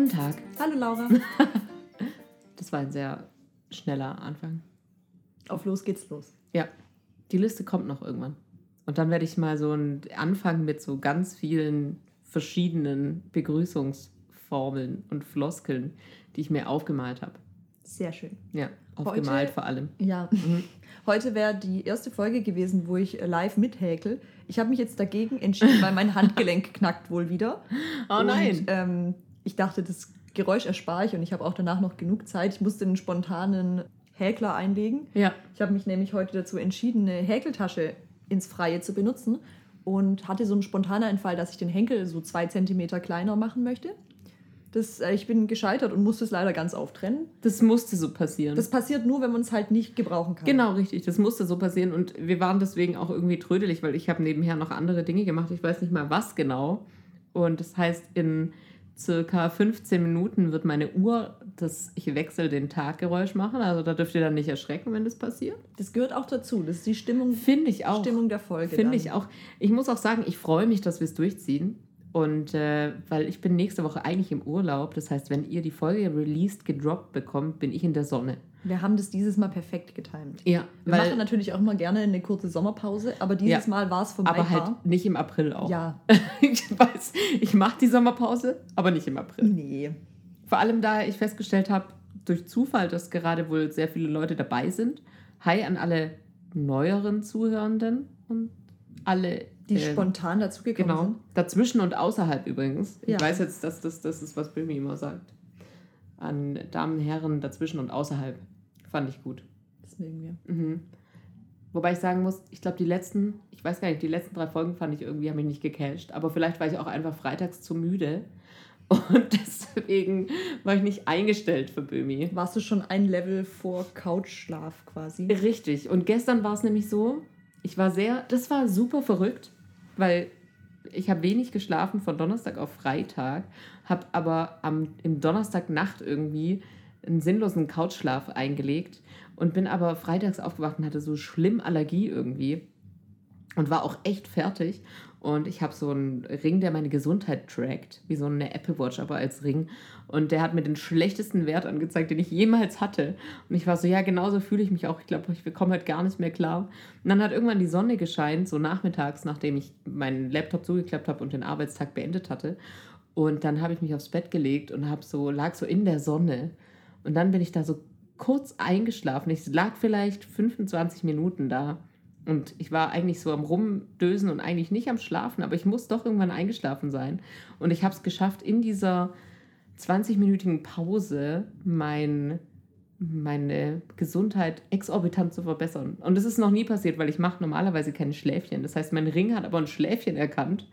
guten Tag. Hallo Laura. Das war ein sehr schneller Anfang. Auf los geht's los. Ja, die Liste kommt noch irgendwann. Und dann werde ich mal so einen Anfang mit so ganz vielen verschiedenen Begrüßungsformeln und Floskeln, die ich mir aufgemalt habe. Sehr schön. Ja, aufgemalt Heute- vor allem. Ja. Heute wäre die erste Folge gewesen, wo ich äh, live mithäkel. Ich habe mich jetzt dagegen entschieden, weil mein Handgelenk knackt wohl wieder. Oh Und, nein. ähm, ich dachte, das Geräusch erspare ich und ich habe auch danach noch genug Zeit. Ich musste einen spontanen Häkler einlegen. Ja, Ich habe mich nämlich heute dazu entschieden, eine Häkeltasche ins Freie zu benutzen und hatte so einen spontanen Einfall, dass ich den Henkel so zwei Zentimeter kleiner machen möchte. Das, äh, ich bin gescheitert und musste es leider ganz auftrennen. das musste so passieren. Das passiert nur, wenn man es halt nicht gebrauchen kann. Genau, richtig. Das musste so passieren. Und wir waren deswegen auch irgendwie trödelig, weil ich habe nebenher noch andere Dinge gemacht. Ich weiß nicht mal was genau. Und das heißt, in circa 15 Minuten wird meine Uhr das Ich wechsle den Taggeräusch machen. Also da dürft ihr dann nicht erschrecken, wenn das passiert. Das gehört auch dazu. Das ist die Stimmung, Finde ich auch. Stimmung der Folge. Finde ich auch. Ich muss auch sagen, ich freue mich, dass wir es durchziehen. Und äh, weil ich bin nächste Woche eigentlich im Urlaub. Das heißt, wenn ihr die Folge released, gedroppt bekommt, bin ich in der Sonne. Wir haben das dieses Mal perfekt getimt. Ja, Wir machen natürlich auch mal gerne eine kurze Sommerpause, aber dieses Ja. Mal war es vermeidbar. aber halt nicht im April auch. Ja, ich weiß, ich mache die Sommerpause, aber nicht im April. nee. Vor allem, da ich festgestellt habe, durch Zufall, dass gerade wohl sehr viele Leute dabei sind. Hi an alle neueren Zuhörenden und alle, Die äh, spontan dazugekommen genau, sind. dazwischen und außerhalb übrigens. Ich Ja. weiß jetzt, dass das, das ist, was Böhmi immer sagt. An Damen, Herren, dazwischen und außerhalb. Fand ich gut. Das mögen wir. Mhm. Wobei ich sagen muss, ich glaube, die letzten, ich weiß gar nicht, die letzten drei Folgen fand ich irgendwie, haben mich nicht gecasht. Aber vielleicht war ich auch einfach freitags zu müde. Und deswegen war ich nicht eingestellt für Böhmi. Warst du schon ein Level vor Couchschlaf quasi? Richtig. Und gestern war es nämlich so, ich war sehr, das war super verrückt, weil ich habe wenig geschlafen von Donnerstag auf Freitag, habe aber am, im Donnerstagnacht irgendwie einen sinnlosen Couchschlaf eingelegt und bin aber freitags aufgewacht und hatte so schlimm Allergie irgendwie und war auch echt fertig. Und ich habe so einen Ring, der meine Gesundheit trackt, wie so eine Apple Watch, aber als Ring. Und der hat mir den schlechtesten Wert angezeigt, den ich jemals hatte. Und ich war so, ja, genauso fühle ich mich auch. Ich glaube, ich komme halt gar nicht mehr klar. Und dann hat irgendwann die Sonne gescheint, so nachmittags, nachdem ich meinen Laptop zugeklappt habe und den Arbeitstag beendet hatte. Und dann habe ich mich aufs Bett gelegt und habe so, lag so in der Sonne. Und dann bin ich da so kurz eingeschlafen. Ich lag vielleicht 25 Minuten da. Und ich war eigentlich so am Rumdösen und eigentlich nicht am Schlafen, aber ich muss doch irgendwann eingeschlafen sein. Und ich habe es geschafft, in dieser 20-minütigen Pause mein, meine Gesundheit exorbitant zu verbessern. Und das ist noch nie passiert, weil ich mache normalerweise keine Schläfchen. Das heißt, mein Ring hat aber ein Schläfchen erkannt.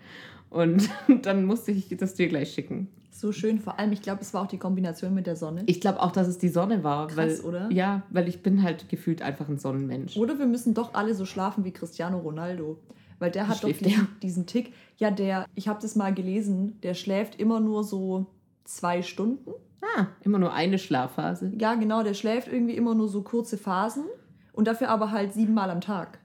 Und dann musste ich das dir gleich schicken. So schön, vor allem, ich glaube, es war auch die Kombination mit der Sonne. Ich glaube auch, dass es die Sonne war. Krass, weil, oder? Ja, weil ich bin halt gefühlt einfach ein Sonnenmensch. Oder wir müssen doch alle so schlafen wie Cristiano Ronaldo. Weil der hat doch schläft diesen, diesen Tick. Ja, der, ich habe das mal gelesen, der schläft immer nur so zwei Stunden. Ah, immer nur eine Schlafphase. Ja, genau, der schläft irgendwie immer nur so kurze Phasen und dafür aber halt siebenmal am Tag.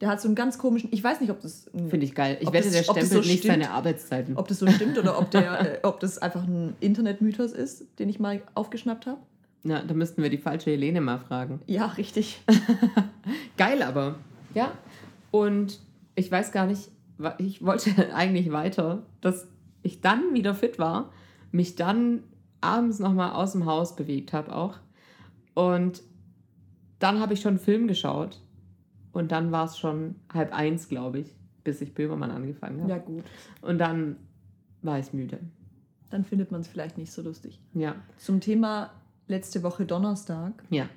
Der hat so einen ganz komischen, ich weiß nicht, ob das, Finde ich geil. Ich wette, das- der stempelt so nicht stimmt? seine Arbeitszeiten. ob das so stimmt oder ob, der, äh, ob das einfach ein Internetmythos ist, den ich mal aufgeschnappt habe. Ja, da müssten wir die falsche Helene mal fragen. Ja, richtig. Geil aber. Ja. Und ich weiß gar nicht, ich wollte eigentlich weiter, dass ich dann wieder fit war, mich dann abends nochmal aus dem Haus bewegt habe auch. Und dann habe ich schon einen Film geschaut. Und dann war es schon halb eins, glaube ich, bis ich Böhmermann angefangen habe. Ja, gut. Und dann war ich müde. Dann findet man es vielleicht nicht so lustig. Ja. Zum Thema letzte Woche Donnerstag. Ja.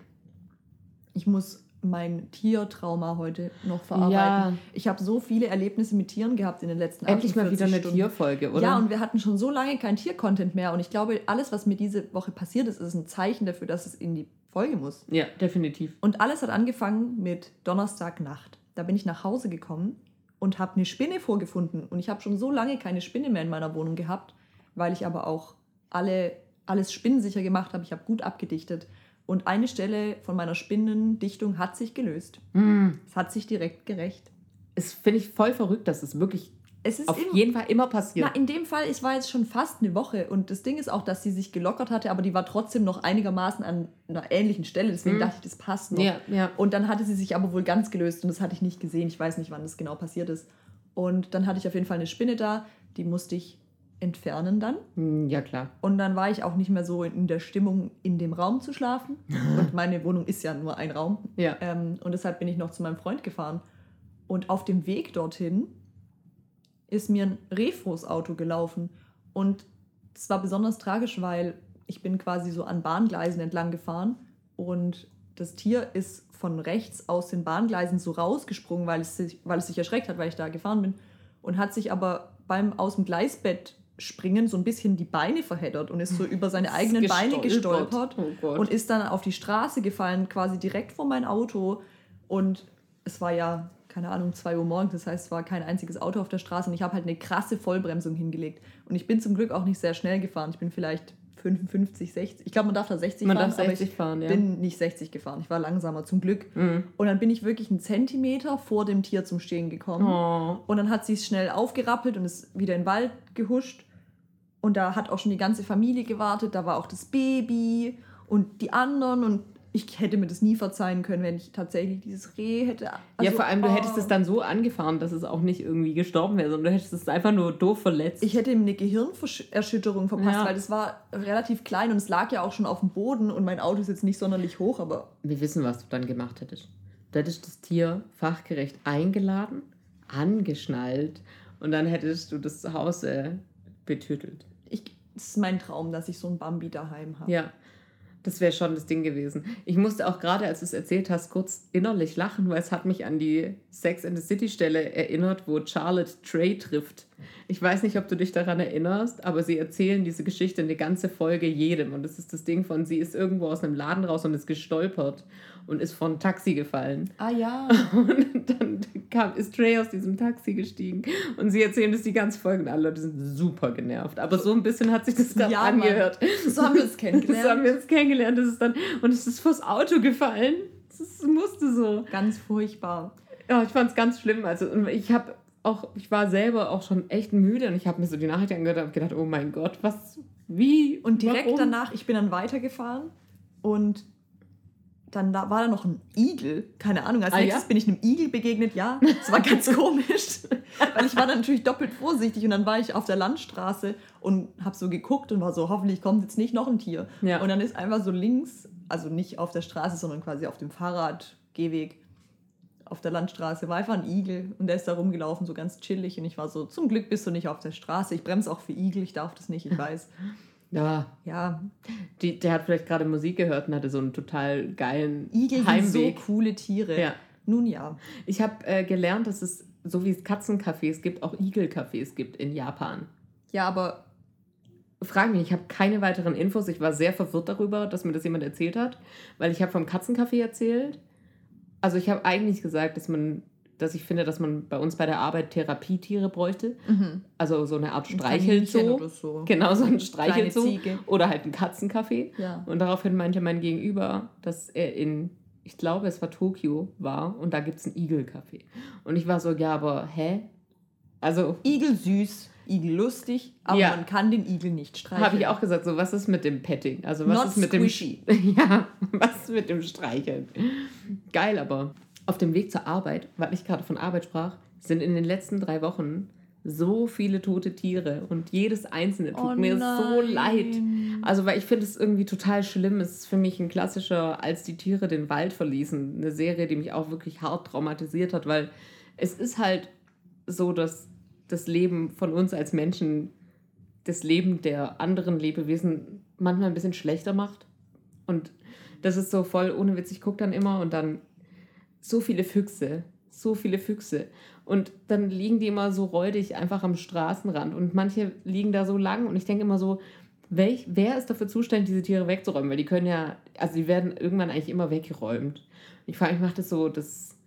Ich muss mein Tiertrauma heute noch verarbeiten. Ja. Ich habe so viele Erlebnisse mit Tieren gehabt in den letzten Endlich mal 48 wieder eine Stunden. Tierfolge, oder? Ja, und wir hatten schon so lange kein Tier-Content mehr. Und ich glaube, alles, was mir diese Woche passiert ist, ist ein Zeichen dafür, dass es in die Folge muss. ja, definitiv. Und alles hat angefangen mit Donnerstagnacht. Da bin ich nach Hause gekommen und habe eine Spinne vorgefunden. Und ich habe schon so lange keine Spinne mehr in meiner Wohnung gehabt, weil ich aber auch alle, alles spinnensicher gemacht habe. Ich habe gut abgedichtet. Und eine Stelle von meiner Spinnendichtung hat sich gelöst. Mm. Es hat sich direkt gerecht. Es finde ich voll verrückt, dass es wirklich Es ist auf immer- jeden Fall immer passiert. Na, in dem Fall, es war jetzt schon fast eine Woche und das Ding ist auch, dass sie sich gelockert hatte, aber die war trotzdem noch einigermaßen an einer ähnlichen Stelle, deswegen Mhm. dachte ich, das passt noch. Ja, ja. Und dann hatte sie sich aber wohl ganz gelöst und das hatte ich nicht gesehen. Ich weiß nicht, wann das genau passiert ist. Und dann hatte ich auf jeden Fall eine Spinne da, die musste ich entfernen dann. Hm, Ja, klar. Und dann war ich auch nicht mehr so in der Stimmung, in dem Raum zu schlafen. Und meine Wohnung ist ja nur ein Raum. Ja. Ähm, und deshalb bin ich noch zu meinem Freund gefahren. Und auf dem Weg dorthin ist mir ein Refos Auto gelaufen. Und es war besonders tragisch, weil ich bin quasi so an Bahngleisen entlang gefahren und das Tier ist von rechts aus den Bahngleisen so rausgesprungen, weil es sich, weil es sich erschreckt hat, weil ich da gefahren bin. Und hat sich aber beim aus dem Gleisbett springen so ein bisschen die Beine verheddert und ist so über seine eigenen Beine gestolpert Oh und ist dann auf die Straße gefallen, quasi direkt vor mein Auto. Und es war ja, keine Ahnung, 2 Uhr morgens, das heißt, es war kein einziges Auto auf der Straße und ich habe halt eine krasse Vollbremsung hingelegt. Und ich bin zum Glück auch nicht sehr schnell gefahren. Ich bin vielleicht 55, 60. Ich glaube, man darf da 60 Man fahren, darf aber 60 ich fahren, ja. bin nicht 60 gefahren. Ich war langsamer, zum Glück. Mhm. Und dann bin ich wirklich einen Zentimeter vor dem Tier zum Stehen gekommen. Oh. Und dann hat sie es schnell aufgerappelt und ist wieder in den Wald gehuscht. Und da hat auch schon die ganze Familie gewartet. Da war auch das Baby und die anderen. Und ich hätte mir das nie verzeihen können, wenn ich tatsächlich dieses Reh hätte. ja, also, vor allem, du oh. hättest es dann so angefahren, dass es auch nicht irgendwie gestorben wäre, sondern du hättest es einfach nur doof verletzt. Ich hätte ihm eine Gehirnerschütterung verpasst, Ja. weil das war relativ klein und es lag ja auch schon auf dem Boden und mein Auto ist jetzt nicht sonderlich hoch, aber Wir wissen, was du dann gemacht hättest. Du hättest das Tier fachgerecht eingeladen, angeschnallt und dann hättest du das Haus äh, betütelt. ich, das ist mein Traum, dass ich so ein Bambi daheim habe. Ja, das wäre schon das Ding gewesen. Ich musste auch gerade, als du es erzählt hast, kurz innerlich lachen, weil es hat mich an die Sex and the City Stelle erinnert, wo Charlotte Trey trifft. Ich weiß nicht, ob du dich daran erinnerst, aber sie erzählen diese Geschichte eine ganze Folge jedem. Und das ist das Ding von, sie ist irgendwo aus einem Laden raus und ist gestolpert und ist von Taxi gefallen. Ah ja. Und dann kam, ist Trey aus diesem Taxi gestiegen und sie erzählen das die ganze Folge und alle Leute sind super genervt. Aber so ein bisschen hat sich das gerade Ja, Mann. angehört. So haben wir uns kennengelernt. Das haben wir uns kennengelernt. Das ist dann, und es ist vors Auto gefallen. Das musste so. Ganz furchtbar. Ja, ich fand es ganz schlimm. Also und ich habe auch, ich war selber auch schon echt müde und ich habe mir so die Nachricht angehört und habe gedacht, oh mein Gott, was, wie? Und direkt warum? danach, ich bin dann weitergefahren und dann da war da noch ein Igel. Keine Ahnung, als Ah, nächstes ja? bin ich einem Igel begegnet. Ja, es war ganz komisch, weil ich war dann natürlich doppelt vorsichtig und dann war ich auf der Landstraße und habe so geguckt und war so, hoffentlich kommt jetzt nicht noch ein Tier. Ja. Und dann ist einfach so links, also nicht auf der Straße, sondern quasi auf dem Fahrradgehweg auf der Landstraße war einfach ein Igel und der ist da rumgelaufen, so ganz chillig. Und ich war so, zum Glück bist du nicht auf der Straße. Ich bremse auch für Igel, ich darf das nicht, ich weiß. Ja, Ja, die, der hat vielleicht gerade Musik gehört und hatte so einen total geilen Igel Heimweg. sind so coole Tiere. Ja. Nun ja. Ich habe äh, gelernt, dass es, so wie es Katzencafés gibt, auch Igelcafés gibt in Japan. Ja, aber Frag mich, ich habe keine weiteren Infos. Ich war sehr verwirrt darüber, dass mir das jemand erzählt hat, weil ich habe vom Katzencafé erzählt. Also ich habe eigentlich gesagt, dass man, dass ich finde, dass man bei uns bei der Arbeit Therapietiere bräuchte. Also so eine Art ein Streichelzoo. oder so. Genau, so ein Streichelzoo. Oder halt ein Katzencafé. Ja. Und daraufhin meinte mein Gegenüber, dass er in, ich glaube, es war Tokio war und da gibt es ein Igelcafé. Und ich war so, ja, aber hä? Also Igel süß, Igel lustig, aber Ja. man kann den Igel nicht streicheln. habe ich auch gesagt, so was ist mit dem Petting? Also was Not ist mit squishy. dem Ja, was ist mit dem Streicheln? Geil, aber auf dem Weg zur Arbeit, weil ich gerade von Arbeit sprach, sind in den letzten drei Wochen so viele tote Tiere und jedes einzelne tut Oh mir so leid. Also, weil ich finde es irgendwie total schlimm. Es ist für mich ein klassischer, als die Tiere den Wald verließen. Eine Serie, die mich auch wirklich hart traumatisiert hat, weil es ist halt so, dass das Leben von uns als Menschen das Leben der anderen Lebewesen manchmal ein bisschen schlechter macht. Und das ist so voll ohne Witz. Ich gucke dann immer und dann so viele Füchse, so viele Füchse. Und dann liegen die immer so räudig einfach am Straßenrand. Und manche liegen da so lang. Und ich denke immer so, welch, wer ist dafür zuständig, diese Tiere wegzuräumen? Weil die können ja, also die werden irgendwann eigentlich immer weggeräumt. Ich frage mich, macht das so das,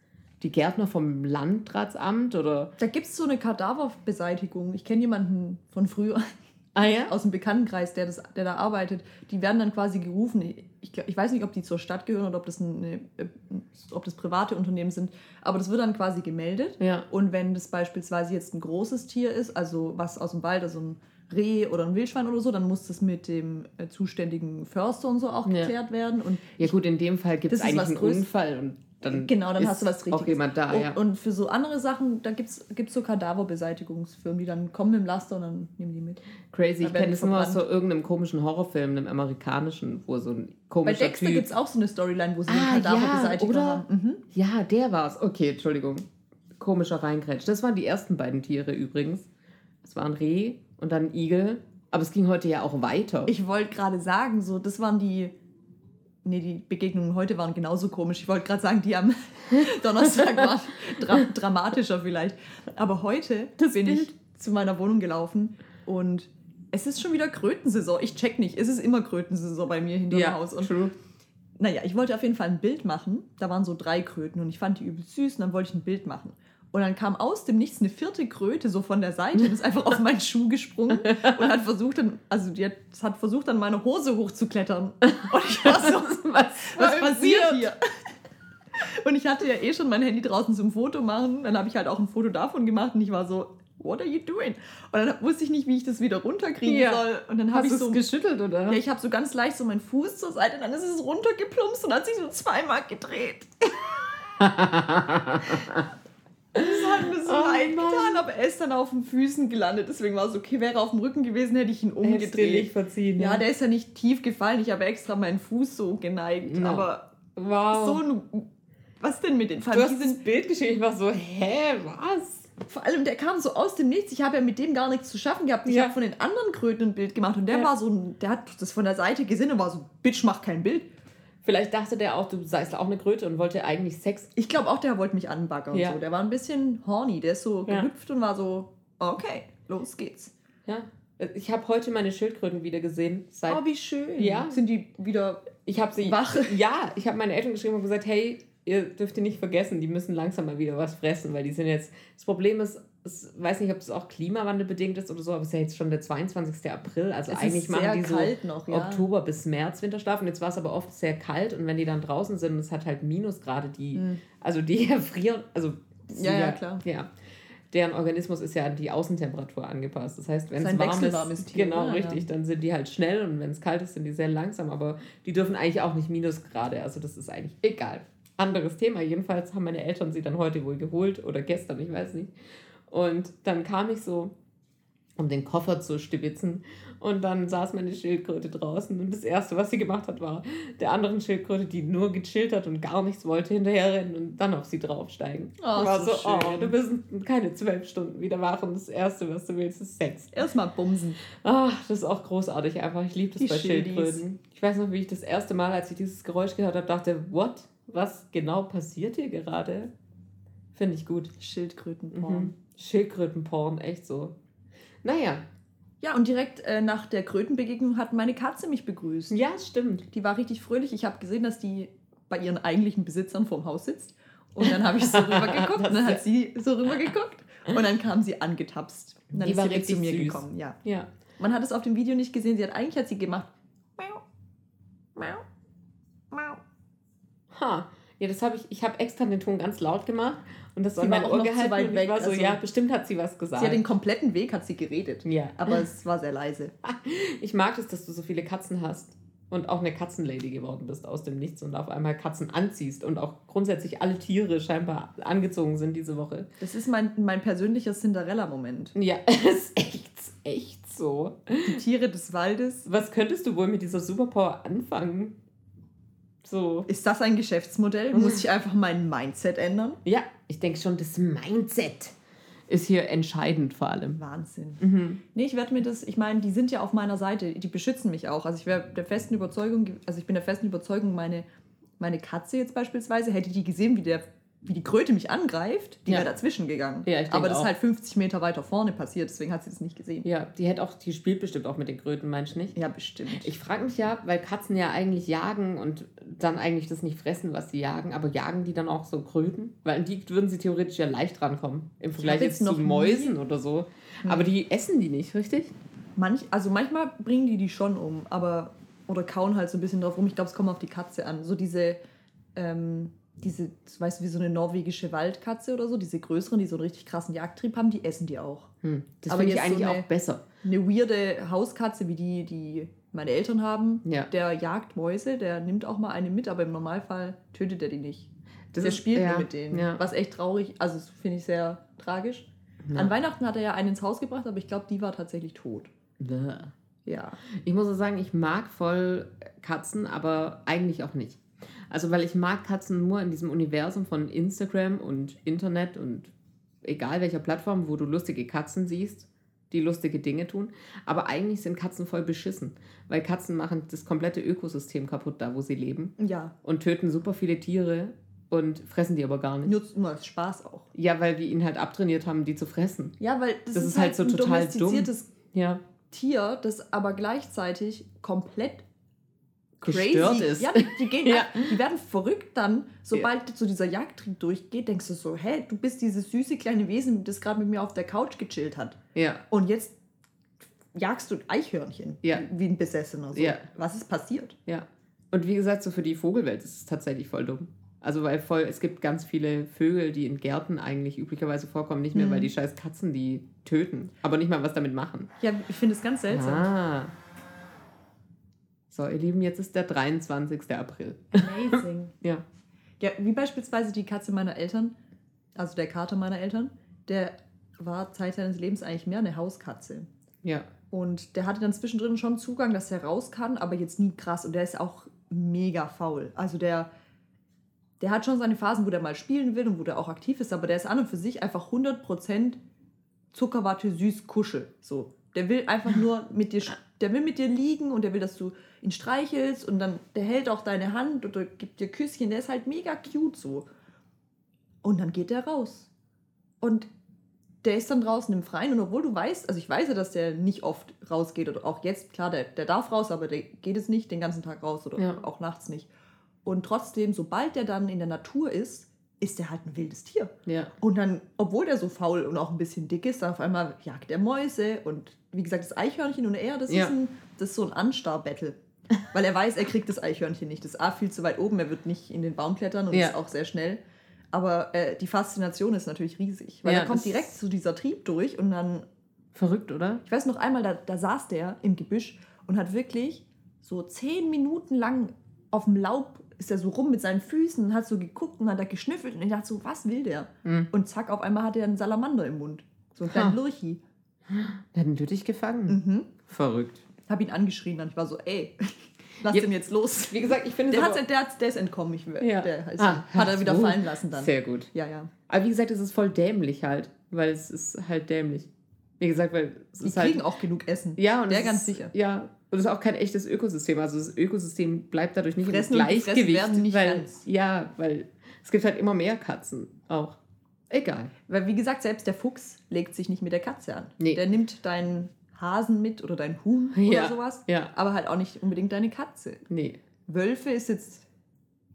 die Gärtner vom Landratsamt oder Da gibt es so eine Kadaverbeseitigung. Ich kenne jemanden von früher, Ah ja? aus dem Bekanntenkreis, der, das, der da arbeitet, die werden dann quasi gerufen. Ich, ich weiß nicht, ob die zur Stadt gehören oder ob das, eine, äh, ob das private Unternehmen sind, aber das wird dann quasi gemeldet. Ja. Und wenn das beispielsweise jetzt ein großes Tier ist, also was aus dem Wald, also ein Reh oder ein Wildschwein oder so, dann muss das mit dem äh, zuständigen Förster und so auch Ja. geklärt werden. Und Ja gut, in dem Fall gibt es eigentlich einen. Unfall und dann Genau, dann ist hast du was Richtiges. auch jemand da, und, ja. und für so andere Sachen, da gibt es so Kadaverbeseitigungsfirmen, die dann kommen mit dem Laster und dann nehmen die mit. Crazy, ich kenne es nur aus so irgendeinem komischen Horrorfilm, einem amerikanischen, wo so ein Bei komischer Dexter Typ... gibt es auch so eine Storyline, wo sie Ah, den Kadaver ja, beseitigt oder? haben. Mhm. Ja, der war's. Okay, Entschuldigung. Komischer Reingrätsch. Das waren die ersten beiden Tiere übrigens. Es war ein Reh und dann ein Igel. Aber es ging heute ja auch weiter. Ich wollte gerade sagen, so, das waren die. Nee, die Begegnungen heute waren genauso komisch. Ich wollte gerade sagen, die am Donnerstag waren dra dramatischer vielleicht. Aber heute Das bin Bild. ich zu meiner Wohnung gelaufen und es ist schon wieder Krötensaison. Ich check nicht. Es ist immer Krötensaison bei mir hinter dem Haus. Und true. naja, ich wollte auf jeden Fall ein Bild machen. Da waren so drei Kröten und ich fand die übel süß und dann wollte ich ein Bild machen. Und dann kam aus dem Nichts eine vierte Kröte so von der Seite und ist einfach auf meinen Schuh gesprungen und hat versucht dann, also die hat, hat versucht dann meine Hose hochzuklettern. Und ich war so, Was, was passiert hier? Und ich hatte ja eh schon mein Handy draußen zum Foto machen. Dann habe ich halt auch ein Foto davon gemacht und ich war so, what are you doing? Und dann wusste ich nicht, wie ich das wieder runterkriegen Ja. soll. Und dann habe ich so es geschüttelt, oder? ja, ich habe so ganz leicht so meinen Fuß zur Seite, dann ist es runtergeplumpst und hat sich so zweimal gedreht. Das hat mir so Oh leid Mann. getan, aber er ist dann auf den Füßen gelandet. Deswegen war es okay, wäre er auf dem Rücken gewesen, hätte ich ihn du umgedreht. nicht verziehen. Ja, der ist ja nicht tief gefallen. Ich habe extra meinen Fuß so geneigt. No. Aber wow. so ein. Was denn mit den du Fallen? hast Die das sind, Bild geschickt. Ich war so, hä, was? vor allem, der kam so aus dem Nichts. Ich habe ja mit dem gar nichts zu schaffen gehabt. Ich Ja. habe von den anderen Kröten ein Bild gemacht und der Ja. war so der hat das von der Seite gesehen und war so, Bitch, mach kein Bild. Vielleicht dachte der auch, du seist auch eine Kröte und wollte eigentlich Sex. Ich glaube auch, der wollte mich anbaggern. Ja. So. Der war ein bisschen horny. Der ist so Ja. gehüpft und war so, okay, los geht's. Ja. Ich habe heute meine Schildkröten wieder gesehen. Seit Oh, wie schön. Ja. Sind die wieder Ich habe sie. Wach. Ja, ich habe meine Eltern geschrieben und gesagt, hey, ihr dürft ihr nicht vergessen, die müssen langsam mal wieder was fressen, weil die sind jetzt. Das Problem ist, ich weiß nicht, ob das auch klimawandelbedingt ist oder so, aber es ist ja jetzt schon der 22. April. Also Es eigentlich machen die so noch, ja. Oktober bis März Winterschlaf. Und jetzt war es aber oft sehr kalt und wenn die dann draußen sind und es hat halt Minusgrade, die, Hm. also die erfrieren, also Ja, ja, klar. Ja. Deren Organismus ist ja an die Außentemperatur angepasst. Das heißt, wenn es warm ist, Tier, genau richtig, Ja. dann sind die halt schnell und wenn es kalt ist, sind die sehr langsam. Aber die dürfen eigentlich auch nicht Minusgrade. Also das ist eigentlich egal. Anderes Thema. Jedenfalls haben meine Eltern sie dann heute wohl geholt oder gestern, ich weiß nicht. Und dann kam ich so, um den Koffer zu stibitzen. Und dann saß meine Schildkröte draußen. Und das Erste, was sie gemacht hat, war der anderen Schildkröte, die nur gechillt hat und gar nichts wollte, hinterherrennen und dann auf sie draufsteigen. Oh, war so so, oh, du bist keine zwölf Stunden wieder wach und das Erste, was du willst, ist Sex. Erstmal bumsen. Ach, das ist auch großartig einfach. Ich liebe das Die bei Schildis. Schildkröten. Ich weiß noch, wie ich das erste Mal, als ich dieses Geräusch gehört habe, dachte, what? Was genau passiert hier gerade? Finde ich gut. Schildkrötenporn. Mhm. Schildkrötenporn, echt so. Naja, Ja, und direkt äh, nach der Krötenbegegnung hat meine Katze mich begrüßt. ja, stimmt. Die war richtig fröhlich. Ich habe gesehen, dass die bei ihren eigentlichen Besitzern vorm Haus sitzt. Und dann habe ich so rüber geguckt Das und dann hat sie so rüber geguckt. Und dann kam sie angetapst. Und dann Die ist war sie direkt zu mir süß. gekommen. Ja. Ja. Man hat es auf dem Video nicht gesehen. Sie hat eigentlich hat sie gemacht. Miau, miau, miau. Ha. Ja, das habe ich, ich habe extra den Ton ganz laut gemacht und das war mein auch Ohr noch zu weit weg, war so, also- ja, bestimmt hat sie was gesagt. Sie hat den kompletten Weg hat sie geredet. ja. Aber es war sehr leise. Ich mag es, dass du so viele Katzen hast und auch eine Katzenlady geworden bist aus dem Nichts und auf einmal Katzen anziehst und auch grundsätzlich alle Tiere scheinbar angezogen sind diese Woche. Das ist mein, mein persönlicher Cinderella-Moment. Ja, ist echt, echt so. Die Tiere des Waldes. Was könntest du wohl mit dieser Superpower anfangen? So. Ist das ein Geschäftsmodell? Muss ich einfach mein Mindset ändern? Ja, ich denke schon, das Mindset ist hier entscheidend vor allem. Wahnsinn. Mhm. Nee, ich werde mir das, ich meine, die sind ja auf meiner Seite, die beschützen mich auch. Also ich wäre der festen Überzeugung, also ich bin der festen Überzeugung, meine, meine Katze jetzt beispielsweise, hätte die gesehen, wie, der, wie die Kröte mich angreift, die Ja. wäre dazwischen gegangen. Ja, Aber das auch. ist halt 50 Meter weiter vorne passiert, deswegen hat sie das nicht gesehen. Ja, die hätte auch, die spielt bestimmt auch mit den Kröten, meinst du nicht? Ja, bestimmt. Ich frage mich ja, weil Katzen ja eigentlich jagen und dann eigentlich das nicht fressen, was sie jagen, aber jagen die dann auch so Kröten? Weil an die würden sie theoretisch ja leicht rankommen. Im Vergleich jetzt jetzt zu noch nie- Mäusen oder so. Hm. Aber die essen die nicht, richtig? Manch, also manchmal bringen die die schon um, aber oder kauen halt so ein bisschen drauf rum. Ich glaube, es kommt auf die Katze an. So diese, ähm, diese, weißt du, wie so eine norwegische Waldkatze oder so, diese größeren, die so einen richtig krassen Jagdtrieb haben, die essen die auch. Hm. Das Aber finde ich jetzt so eigentlich eine- auch besser. Eine weirde Hauskatze, wie die, die meine Eltern haben, Ja. der jagt Mäuse, der nimmt auch mal eine mit, aber im Normalfall tötet er die nicht. Das der ist- spielt ja, nur mit denen. ja. Was echt traurig, also finde ich sehr tragisch. Ja. An Weihnachten hat er ja einen ins Haus gebracht, aber ich glaube, die war tatsächlich tot. Ja. Ich muss auch sagen, ich mag voll Katzen, aber eigentlich auch nicht. Also, weil ich mag Katzen nur in diesem Universum von Instagram und Internet und egal welcher Plattform, wo du lustige Katzen siehst, die lustige Dinge tun. Aber eigentlich sind Katzen voll beschissen, weil Katzen machen das komplette Ökosystem kaputt, da wo sie leben Ja. und töten super viele Tiere und fressen die aber gar nicht. Nur, nur als Spaß auch. Ja, weil wir ihnen halt abtrainiert haben, die zu fressen. Ja, weil das, Das ist, ist halt halt so ein total dumm. domestiziertes Ja. Tier, das aber gleichzeitig komplett Gestört ist. Ja, die, gehen, Ja. die werden verrückt dann, sobald so dieser Jagdtrieb durchgeht, denkst du so, hä, du bist dieses süße kleine Wesen, das gerade mit mir auf der Couch gechillt hat. Ja. Und jetzt jagst du Eichhörnchen Ja. wie ein Besessener. So. Ja. Was ist passiert? Ja. Und wie gesagt, so für die Vogelwelt ist es tatsächlich voll dumm. Also weil voll, es gibt ganz viele Vögel, die in Gärten eigentlich üblicherweise vorkommen, nicht mehr, Mhm. weil die scheiß Katzen die töten, aber nicht mal was damit machen. Ja, ich finde es ganz seltsam. Ah. So, ihr Lieben, jetzt ist der 23. April. Amazing. Ja. Ja, wie beispielsweise die Katze meiner Eltern, also der Kater meiner Eltern, der war Zeit seines Lebens eigentlich mehr eine Hauskatze. Ja. Und der hatte dann zwischendrin schon Zugang, dass er raus kann, aber jetzt nie krass. Und der ist auch mega faul. Also der, der hat schon seine Phasen, wo der mal spielen will und wo der auch aktiv ist, aber der ist an und für sich einfach 100% Zuckerwatte süß Kuschel. So. Der will einfach nur mit dir, der will mit dir liegen und der will, dass du ihn streichelst und dann, der hält auch deine Hand oder gibt dir Küsschen. Der ist halt mega cute so. Und dann geht der raus. Und der ist dann draußen im Freien und obwohl du weißt, also ich weiß ja, dass der nicht oft rausgeht oder auch jetzt, klar, der, der darf raus, aber der geht es nicht den ganzen Tag raus oder Ja. auch nachts nicht. Und trotzdem, sobald der dann in der Natur ist, ist der halt ein wildes Tier. Ja. Und dann, obwohl der so faul und auch ein bisschen dick ist, dann auf einmal jagt er Mäuse und wie gesagt, das Eichhörnchen und er, das, Ja. ist, ein, das ist so ein Anstar-Battle. Weil er weiß, er kriegt das Eichhörnchen nicht. Das ist A viel zu weit oben, er wird nicht in den Baum klettern und Ja. ist auch sehr schnell. Aber äh, die Faszination ist natürlich riesig, weil Ja, er kommt direkt zu dieser Trieb durch und dann, Verrückt, oder? ich weiß noch einmal, da, da saß der im Gebüsch und hat wirklich so zehn Minuten lang auf dem Laub ist er so rum mit seinen Füßen und hat so geguckt und hat da geschnüffelt und ich dachte so, was will der? Mhm. Und zack, auf einmal hat er einen Salamander im Mund. So einen kleinen. Lurchi. Der hat ihn tödlich gefangen. Mhm. Verrückt. Hab ihn angeschrien und ich war so, ey, lass Ja. den jetzt los. Wie gesagt, ich finde Der, es hat's, der, hat's, der ist entkommen. Ich, Ja. der ist, Ah, hat er wieder so. fallen lassen dann. Sehr gut. Ja, ja. Aber wie gesagt, es ist voll dämlich halt, weil es ist halt dämlich. Wie gesagt, weil es Die ist kriegen halt. auch genug Essen. Ja, und Der ganz ist, sicher. Ja, und es ist auch kein echtes Ökosystem. Also das Ökosystem bleibt dadurch nicht Fressen im Gleichgewicht. werden nicht weil, ganz. Ja, weil es gibt halt immer mehr Katzen auch. Egal. Weil, wie gesagt, selbst der Fuchs legt sich nicht mit der Katze an. Nee. Der nimmt deinen Hasen mit oder dein Huhn Ja. oder sowas. Ja, Aber halt auch nicht unbedingt deine Katze. nee. Wölfe ist jetzt,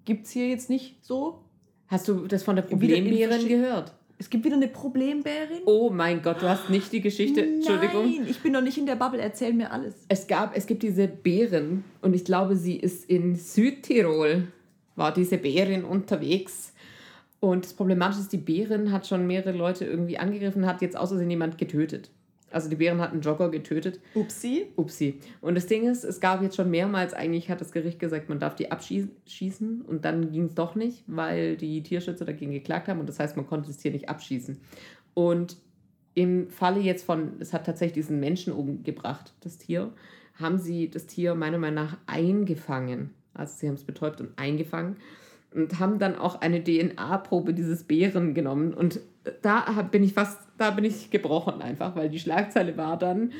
gibt es hier jetzt nicht so. Hast du das von der Problembären gehört? Es gibt wieder eine Problembärin. Oh mein Gott, du hast nicht die Geschichte. Entschuldigung. Nein, ich bin noch nicht in der Bubble. Erzähl mir alles. Es gab, es gibt diese Bären und ich glaube, sie ist in Südtirol, war diese Bärin unterwegs. Und das Problematische ist, die Bärin hat schon mehrere Leute irgendwie angegriffen, hat jetzt außersehen jemand getötet. Also die Bären hat einen Jogger getötet. Upsi. Upsi. Und das Ding ist, es gab jetzt schon mehrmals, eigentlich hat das Gericht gesagt, man darf die abschießen und dann ging es doch nicht, weil die Tierschützer dagegen geklagt haben und das heißt, man konnte das Tier nicht abschießen. Und im Falle jetzt von, es hat tatsächlich diesen Menschen umgebracht, das Tier, haben sie das Tier meiner Meinung nach eingefangen. Also sie haben es betäubt und eingefangen und haben dann auch eine DNA-Probe dieses Bären genommen und da bin ich fast, da bin ich gebrochen einfach, weil die Schlagzeile war dann,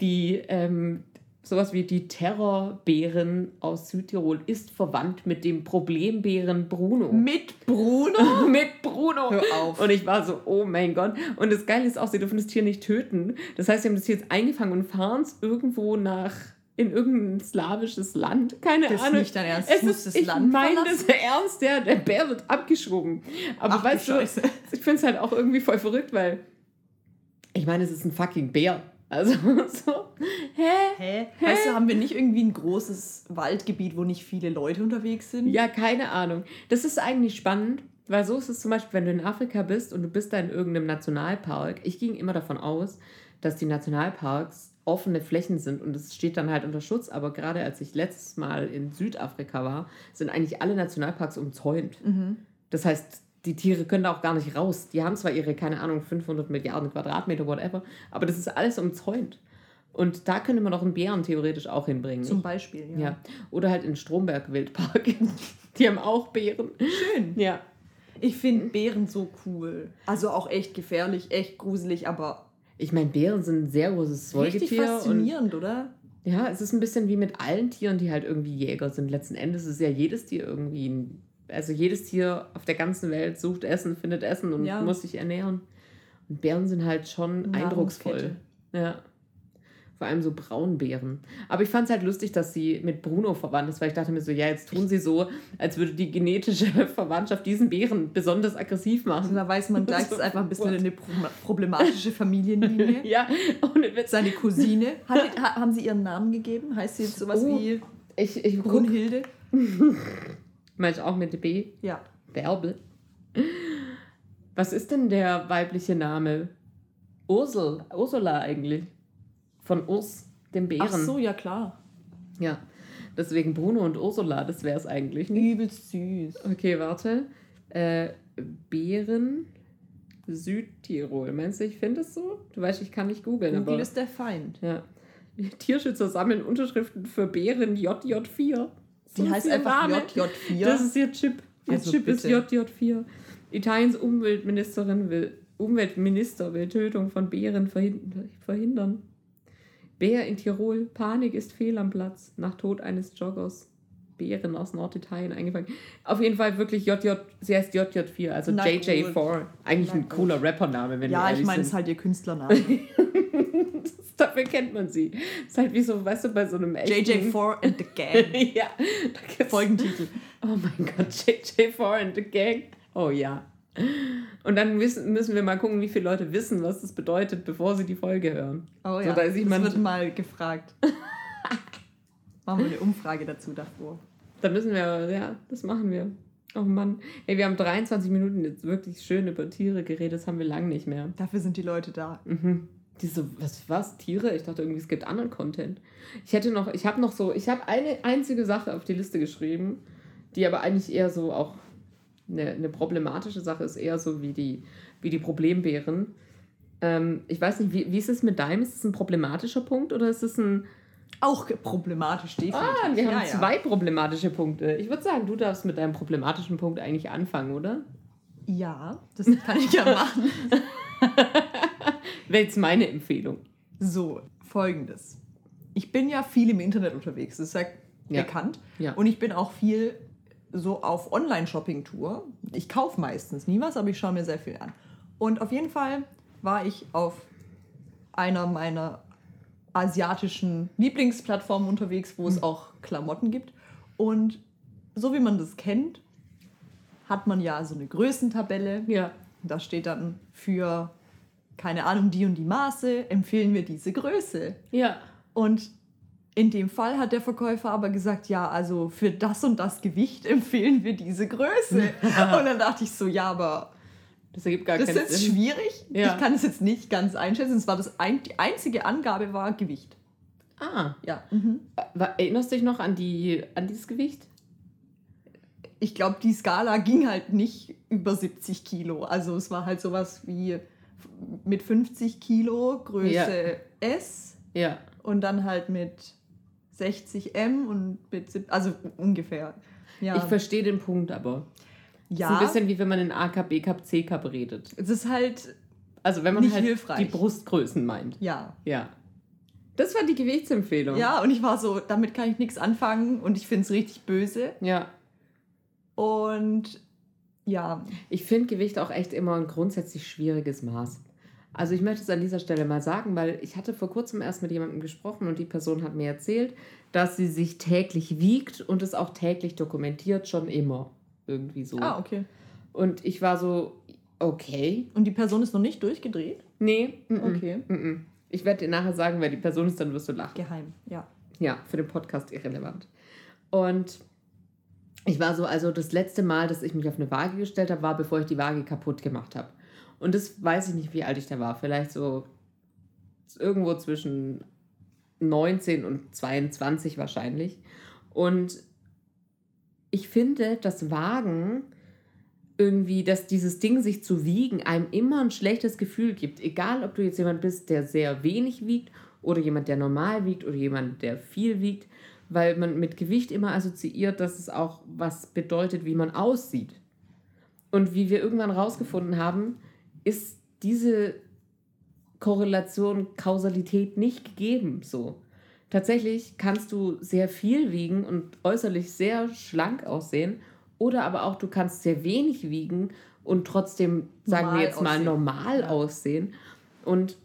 die ähm, sowas wie die Terrorbären aus Südtirol ist verwandt mit dem Problembären Bruno. Mit Bruno? mit Bruno. Hör auf. Und ich war so, oh mein Gott. Und das Geile ist auch, sie dürfen das Tier nicht töten. Das heißt, sie haben das Tier jetzt eingefangen und fahren es irgendwo nach in irgendein slawisches Land. Keine Das ist Ahnung. nicht dein Ernst. Es ist, das ich Land meine das ernst, der, der Bär wird abgeschoben. Aber Ach weißt du, Scheiße. ich finde es halt auch irgendwie voll verrückt, weil ich meine, es ist ein fucking Bär. Also so, hä? Hä? Weißt du, haben wir nicht irgendwie ein großes Waldgebiet, wo nicht viele Leute unterwegs sind? Ja, keine Ahnung. Das ist eigentlich spannend, weil so ist es zum Beispiel, wenn du in Afrika bist und du bist da in irgendeinem Nationalpark. Ich ging immer davon aus, dass die Nationalparks offene Flächen sind und es steht dann halt unter Schutz. Aber gerade als ich letztes Mal in Südafrika war, sind eigentlich alle Nationalparks umzäunt. Das heißt, die Tiere können da auch gar nicht raus. Die haben zwar ihre, keine Ahnung, 500 Milliarden Quadratmeter, whatever, aber das ist alles umzäunt. Und da könnte man auch einen Bären theoretisch auch hinbringen. Zum Beispiel, ja. ja. Oder halt in Stromberg Wildpark. Die haben auch Bären. Schön. Ja. Ich finde Bären so cool. Also auch echt gefährlich, echt gruselig, aber Ich meine, Bären sind ein sehr großes richtig Säugetier. Und faszinierend, oder? ja, es ist ein bisschen wie mit allen Tieren, die halt irgendwie Jäger sind. Letzten Endes ist ja jedes Tier irgendwie ein, also jedes Tier auf der ganzen Welt sucht Essen, findet Essen und Ja. muss sich ernähren. Und Bären sind halt schon eindrucksvoll. Ja. Vor allem so Braunbären. Aber ich fand es halt lustig, dass sie mit Bruno verwandt ist, weil ich dachte mir so, ja, jetzt tun sie so, als würde die genetische Verwandtschaft diesen Bären besonders aggressiv Also machen. da weiß man das ist einfach ein bisschen What? eine pro- problematische Familienlinie. Ja, ohne Witz. Seine Cousine. Hat, ha, haben sie ihren Namen gegeben? Heißt sie jetzt sowas Oh, wie Ich, ich Brunhilde? meinst du auch mit B? Ja. Bärbel. Was ist denn der weibliche Name? Ursel, Ursula eigentlich. Von Urs, dem Bären. Ach so, ja klar. Ja. Deswegen Bruno und Ursula, das wäre es eigentlich nicht. Übelst süß. Okay, warte. Äh, Bären Südtirol. Meinst du, ich finde es so? Du weißt, ich kann nicht googeln, Google aber. ist der Feind. Ja. Die Tierschützer sammeln Unterschriften für Bären JJ4. Die So heißt viel einfach Name. JJ4. Das ist ihr Chip. Ihr Also Chip ist bitte. JJ4. Italiens Umweltministerin will, Umweltminister will Tötung von Bären verhind- verhindern. Bär in Tirol. Panik ist fehl am Platz. Nach Tod eines Joggers. Bären aus Norditalien eingefangen. Auf jeden Fall wirklich JJ, sie heißt JJ4, also Na JJ4. Eigentlich Na ein gut. cooler Rappername, wenn ja, wir ich ehrlich meine, es ist halt ihr Künstlername. Das- Dafür kennt man sie. Ist halt wie so, weißt du, bei so einem echten... JJ4 and the Gang. ja, Folgentitel. Oh mein Gott, JJ4 and the Gang. Oh ja. Und dann müssen, müssen wir mal gucken, wie viele Leute wissen, was das bedeutet, bevor sie die Folge hören. Oh So, ja, da ist das wird mal gefragt. Machen wir eine Umfrage dazu davor. Da müssen wir, ja, das machen wir. Oh Mann. Ey, wir haben 23 Minuten jetzt wirklich schön über Tiere geredet, das haben wir lang nicht mehr. Dafür sind die Leute da. Mhm. Die so, was, was, Tiere? Ich dachte irgendwie, es gibt anderen Content. Ich hätte noch, ich habe noch so, ich habe eine einzige Sache auf die Liste geschrieben, die aber eigentlich eher so auch eine, eine problematische Sache ist, eher so wie die, wie die Problembären. Ähm, ich weiß nicht, wie, wie ist es mit deinem? Ist es ein problematischer Punkt oder ist es ein. Auch problematisch, definitiv. Ah, wir haben ja, ja. zwei problematische Punkte. Ich würde sagen, du darfst mit deinem problematischen Punkt eigentlich anfangen, oder? Ja, das kann ich ja machen. Wäre jetzt meine Empfehlung. So, folgendes. Ich bin ja viel im Internet unterwegs, das ist ja, Ja. bekannt. Ja. Und ich bin auch viel so auf Online-Shopping-Tour. Ich kaufe meistens nie was, aber ich schaue mir sehr viel an. Und auf jeden Fall war ich auf einer meiner asiatischen Lieblingsplattformen unterwegs, wo es auch Klamotten gibt. Und so wie man das kennt, hat man ja so eine Größentabelle. Ja. Da steht dann für, keine Ahnung, die und die Maße, empfehlen wir diese Größe. Ja. Und in dem Fall hat der Verkäufer aber gesagt, ja, also für das und das Gewicht empfehlen wir diese Größe. und dann dachte ich so, ja, aber Das ergibt gar das ist keinen jetzt Sinn. schwierig. Ja. Ich kann es jetzt nicht ganz einschätzen. Es war das ein, die einzige Angabe war Gewicht. Ah. Ja. Mhm. Erinnerst du dich noch an, die, an dieses Gewicht? Ich glaube, die Skala ging halt nicht über 70 Kilo. Also es war halt sowas wie mit 50 Kilo Größe Ja. S Ja. und dann halt mit 60 M und mit also ungefähr. Ja, Ich verstehe den Punkt aber. Es ist ja ein bisschen wie wenn man in A Cup, B Cup, C Cup redet. es ist halt Also wenn man Nicht halt hilfreich. die Brustgrößen meint. ja. Ja. Das war die Gewichtsempfehlung. Ja, und ich war so, damit kann ich nichts anfangen und ich finde es richtig böse. Ja. Und ja, Ich finde Gewicht auch echt immer ein grundsätzlich schwieriges Maß. Also ich möchte es an dieser Stelle mal sagen, weil ich hatte vor kurzem erst mit jemandem gesprochen und die Person hat mir erzählt, dass sie sich täglich wiegt und es auch täglich dokumentiert, schon immer. Irgendwie so. ah, okay. Und ich war so, okay. Und die Person ist noch nicht durchgedreht? Nee, mm -mm. Okay. Mhm. Ich werde dir nachher sagen, wer die Person ist, dann wirst du lachen. Geheim, ja. Ja, für den Podcast irrelevant. Und ich war so, also das letzte Mal, dass ich mich auf eine Waage gestellt habe, war, bevor ich die Waage kaputt gemacht habe. Und das weiß ich nicht, wie alt ich da war. Vielleicht so irgendwo zwischen 19 und 22 wahrscheinlich. Und ich finde, das Wagen irgendwie, dass dieses Ding sich zu wiegen einem immer ein schlechtes Gefühl gibt. Egal, ob du jetzt jemand bist, der sehr wenig wiegt oder jemand, der normal wiegt oder jemand, der viel wiegt, weil man mit Gewicht immer assoziiert, dass es auch was bedeutet, wie man aussieht. Und wie wir irgendwann rausgefunden haben, ist diese Korrelation, Kausalität nicht gegeben. So. Tatsächlich kannst du sehr viel wiegen und äußerlich sehr schlank aussehen oder aber auch du kannst sehr wenig wiegen und trotzdem, sagen normal wir jetzt mal, aussehen. normal ja. aussehen. Und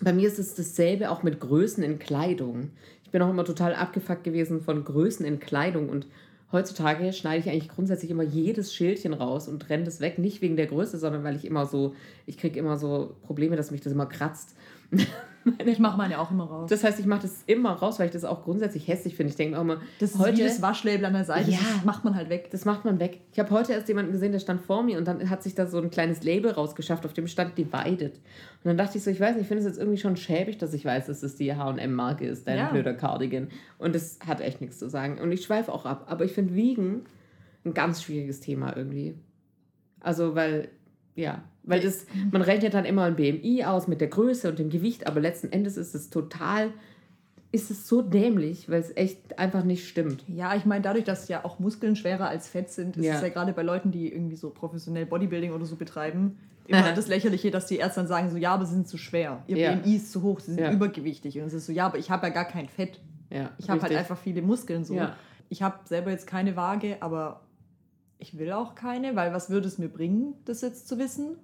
bei mir ist es dasselbe auch mit Größen in Kleidung. Ich bin auch immer total abgefuckt gewesen von Größen in Kleidung und heutzutage schneide ich eigentlich grundsätzlich immer jedes Schildchen raus und renne das weg. Nicht wegen der Größe, sondern weil ich immer so, ich kriege immer so Probleme, dass mich das immer kratzt. ich mache meine auch immer raus. Das heißt, ich mache das immer raus, weil ich das auch grundsätzlich hässlich finde. Ich denke auch immer, das ist heute, wie das Waschlabel an der Seite. Ja, das macht man halt weg. Das macht man weg. Ich habe heute erst jemanden gesehen, der stand vor mir und dann hat sich da so ein kleines Label rausgeschafft, auf dem stand Divided. Und dann dachte ich so, ich weiß nicht, ich finde es jetzt irgendwie schon schäbig, dass ich weiß, dass es die H&M-Marke ist, dein ja. blöder Cardigan. Und das hat echt nichts zu sagen. Und ich schweife auch ab. Aber ich finde Wiegen ein ganz schwieriges Thema irgendwie. Also, weil, ja, weil das, man rechnet dann immer ein BMI aus mit der Größe und dem Gewicht, aber letzten Endes ist es total, ist es so dämlich, weil es echt einfach nicht stimmt. Ja, ich meine, dadurch, dass ja auch Muskeln schwerer als Fett sind, ist ja. es ja gerade bei Leuten, die irgendwie so professionell Bodybuilding oder so betreiben, immer das Lächerliche, dass die Ärzte dann sagen, so, ja, aber sie sind zu schwer. Ihr ja. BMI ist zu hoch, sie sind ja. übergewichtig. Und es ist so, ja, aber ich habe ja gar kein Fett. Ja, ich habe halt einfach viele Muskeln so. Ich habe selber jetzt keine Waage, aber ich will auch keine, weil was würde es mir bringen, das jetzt zu wissen?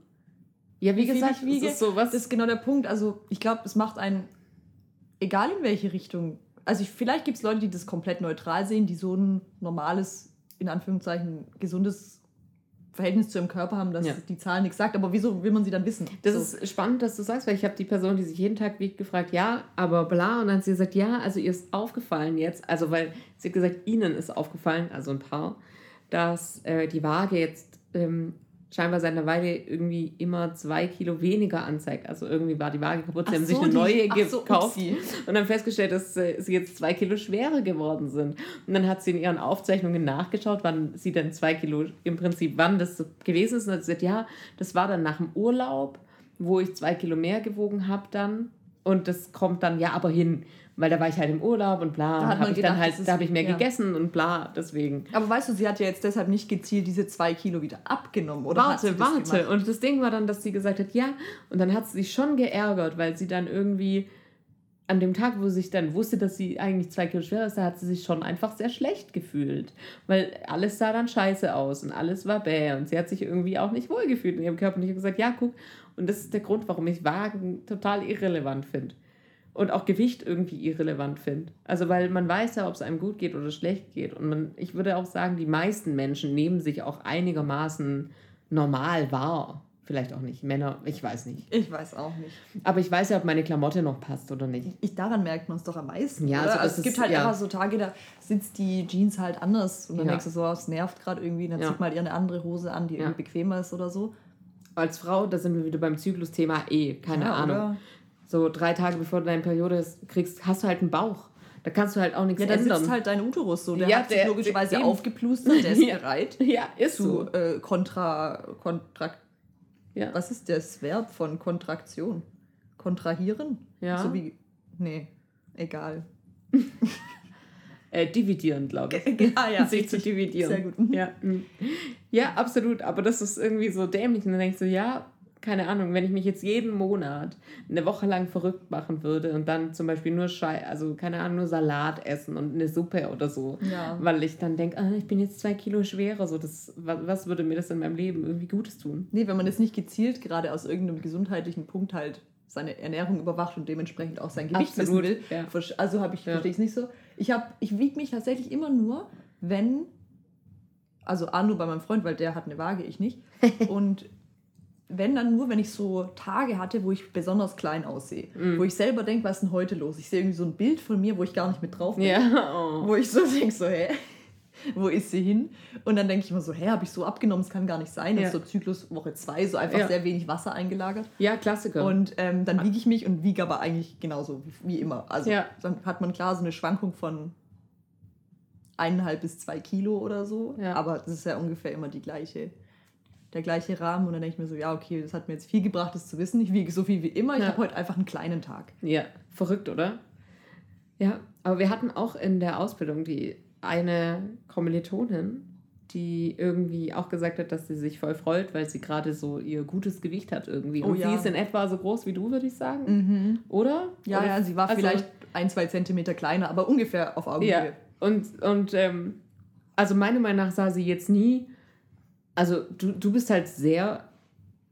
Ja, wie, wie gesagt, ich wiege. Das ist, so, was? das ist genau der Punkt. Also ich glaube, es macht einen, egal in welche Richtung, also ich, vielleicht gibt es Leute, die das komplett neutral sehen, die so ein normales, in Anführungszeichen, gesundes Verhältnis zu ihrem Körper haben, dass ja. die Zahl nichts sagt. Aber wieso will man sie dann wissen? Das so. ist spannend, dass du sagst, weil ich habe die Person, die sich jeden Tag wiegt, gefragt, ja, aber bla. Und dann hat sie gesagt, ja, also ihr ist aufgefallen jetzt, also weil sie hat gesagt, ihnen ist aufgefallen, also ein Paar, dass äh, die Waage jetzt ähm, scheinbar seit einer Weile irgendwie immer zwei Kilo weniger anzeigt. Also irgendwie war die Waage kaputt, sie haben so, sich eine neue gekauft so, und dann festgestellt, dass äh, sie jetzt zwei Kilo schwerer geworden sind. Und dann hat sie in ihren Aufzeichnungen nachgeschaut, wann sie dann zwei Kilo im Prinzip, wann das gewesen ist. Und hat gesagt, ja, das war dann nach dem Urlaub, wo ich zwei Kilo mehr gewogen habe dann. Und das kommt dann ja aber hin weil da war ich halt im Urlaub und bla. Da, hab ich gedacht, dann halt, da habe ich mehr ja. gegessen und bla, deswegen. Aber weißt du, sie hat ja jetzt deshalb nicht gezielt diese zwei Kilo wieder abgenommen, oder? Warte, warte. Gemacht? Und das Ding war dann, dass sie gesagt hat, ja, und dann hat sie sich schon geärgert, weil sie dann irgendwie an dem Tag, wo sie sich dann wusste, dass sie eigentlich zwei Kilo schwer ist, da hat sie sich schon einfach sehr schlecht gefühlt. Weil alles sah dann scheiße aus und alles war bäh und sie hat sich irgendwie auch nicht wohlgefühlt in ihrem Körper. Und ich habe gesagt, ja, guck, und das ist der Grund, warum ich Wagen total irrelevant finde und auch Gewicht irgendwie irrelevant finde. Also weil man weiß ja, ob es einem gut geht oder schlecht geht. Und man, ich würde auch sagen, die meisten Menschen nehmen sich auch einigermaßen normal wahr. Vielleicht auch nicht. Männer, ich weiß nicht. Ich weiß auch nicht. Aber ich weiß ja, ob meine Klamotte noch passt oder nicht. Ich, daran merkt man es doch am meisten. Ja, also, also es gibt halt ja. immer so Tage, da sitzt die Jeans halt anders und dann ja. denkst du so, es nervt gerade irgendwie. Dann ja. zieht mal halt eine andere Hose an, die irgendwie bequemer ist oder so. Als Frau, da sind wir wieder beim Zyklus-Thema eh, keine Ahnung. Oder? So drei Tage bevor du deine Periode kriegst, hast du halt einen Bauch. Da kannst du halt auch nichts ja, da ändern. sitzt halt dein Uterus so. Der ja, hat sich der, logischerweise der, aufgeplustert, der ist ja. bereit. Ja, ist zu, so. Äh, kontra, kontra, ja. Was ist das Verb von Kontraktion? Kontrahieren? Ja. So wie, nee, egal. äh, dividieren, glaube ich. Ja, ja. Sich zu dividieren. Sehr gut. Ja. Mhm. ja, absolut. Aber das ist irgendwie so dämlich. Und dann denkst du, ja, keine Ahnung, wenn ich mich jetzt jeden Monat eine Woche lang verrückt machen würde und dann zum Beispiel nur Schei also keine Ahnung, nur Salat essen und eine Suppe oder so, ja. weil ich dann denke, ah, ich bin jetzt zwei Kilo schwerer, so das, was, würde mir das in meinem Leben irgendwie Gutes tun? Nee, wenn man jetzt nicht gezielt gerade aus irgendeinem gesundheitlichen Punkt halt seine Ernährung überwacht und dementsprechend auch sein Gewicht Absolut, wissen will. Ja. Also habe ich, ja. verstehe ich es nicht so. Ich, ich wiege mich tatsächlich immer nur, wenn, also A, nur bei meinem Freund, weil der hat eine Waage, ich nicht. und wenn dann nur, wenn ich so Tage hatte, wo ich besonders klein aussehe. Mhm. Wo ich selber denke, was ist denn heute los? Ich sehe irgendwie so ein Bild von mir, wo ich gar nicht mit drauf bin. Ja. Oh. Wo ich so denke, so, hä? Wo ist sie hin? Und dann denke ich immer so, hä, habe ich so abgenommen? Das kann gar nicht sein. Das Ja. ist so Zyklus Woche 2, so einfach Ja. sehr wenig Wasser eingelagert. Ja, Klassiker. Und ähm, dann wiege ich mich und wiege aber eigentlich genauso wie, wie immer. Also Ja. dann hat man klar so eine Schwankung von eineinhalb bis zwei Kilo oder so. Aber das ist ja ungefähr immer die gleiche, der gleiche Rahmen. Und dann denke ich mir so, ja, okay, das hat mir jetzt viel gebracht, das zu wissen. Ich wiege so viel wie immer. Ich Ja. habe heute einfach einen kleinen Tag. Ja, verrückt, oder? Ja, aber wir hatten auch in der Ausbildung die eine Kommilitonin, die irgendwie auch gesagt hat, dass sie sich voll freut, weil sie gerade so ihr gutes Gewicht hat irgendwie. Oh Und ja. sie ist in etwa so groß wie du, würde ich sagen. Oder? Ja, Oder- ja, sie war also- vielleicht ein, zwei Zentimeter kleiner, aber ungefähr auf Augenhöhe. Ja, und, und ähm, also meiner Meinung nach sah sie jetzt nie, also du, du bist halt sehr